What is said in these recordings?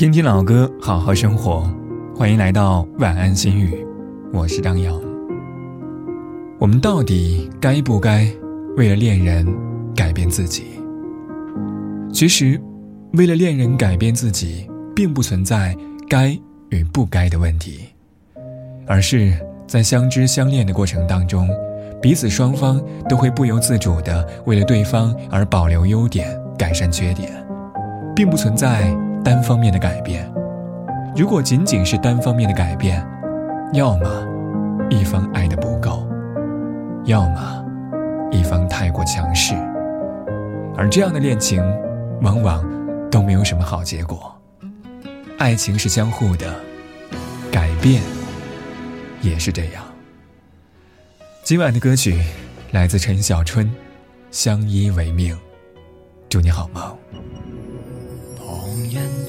听听老歌，好好生活。欢迎来到晚安心语，我是张扬。我们到底该不该为了恋人改变自己？其实，为了恋人改变自己，并不存在该与不该的问题，而是在相知相恋的过程当中，彼此双方都会不由自主的为了对方而保留优点，改善缺点，并不存在。单方面的改变，如果仅仅是单方面的改变，要么一方爱的不够，要么一方太过强势，而这样的恋情往往都没有什么好结果。爱情是相互的，改变也是这样。今晚的歌曲来自陈小春，《相依为命》，祝你好梦。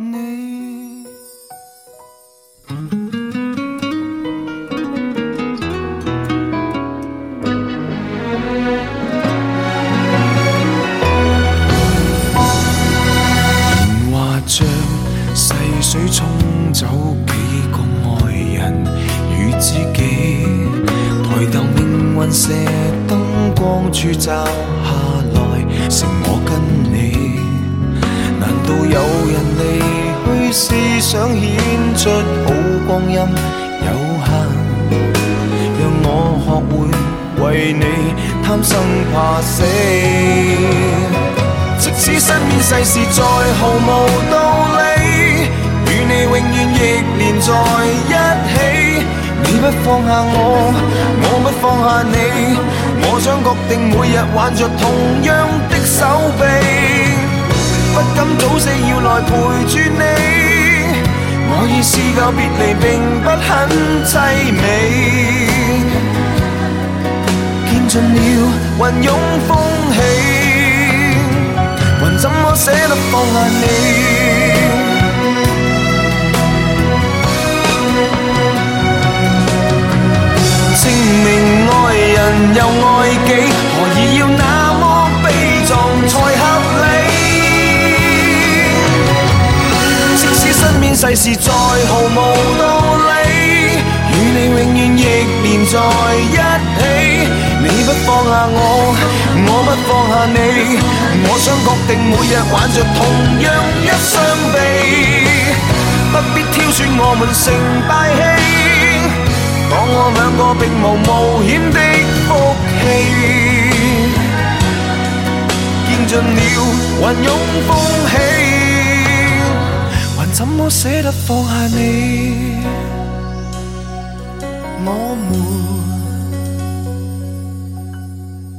你年华像细水冲走几个爱人与知己，抬头命运射灯光柱照下来，剩我跟你。有人离去是想显出好光阴有限？让我学会为你贪生怕死。即使身边世事再毫无道理，与你永远亦连在一起。你不放下我，我不放下你。我想确定每日挽着同样的手臂。不敢早死要来陪住你，我已试够别离，并不很凄美。见尽了云涌风起，还怎么舍得放下你？世事再毫无道理，与你永远亦连在一起。你不放下我，我不放下你。我想确定每日挽着同样一双臂，不必挑选我们成败戏。当我两个并无冒险的福气，见尽了云涌风起。怎么舍得放下你？我们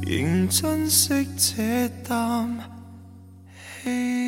仍珍惜这啖气。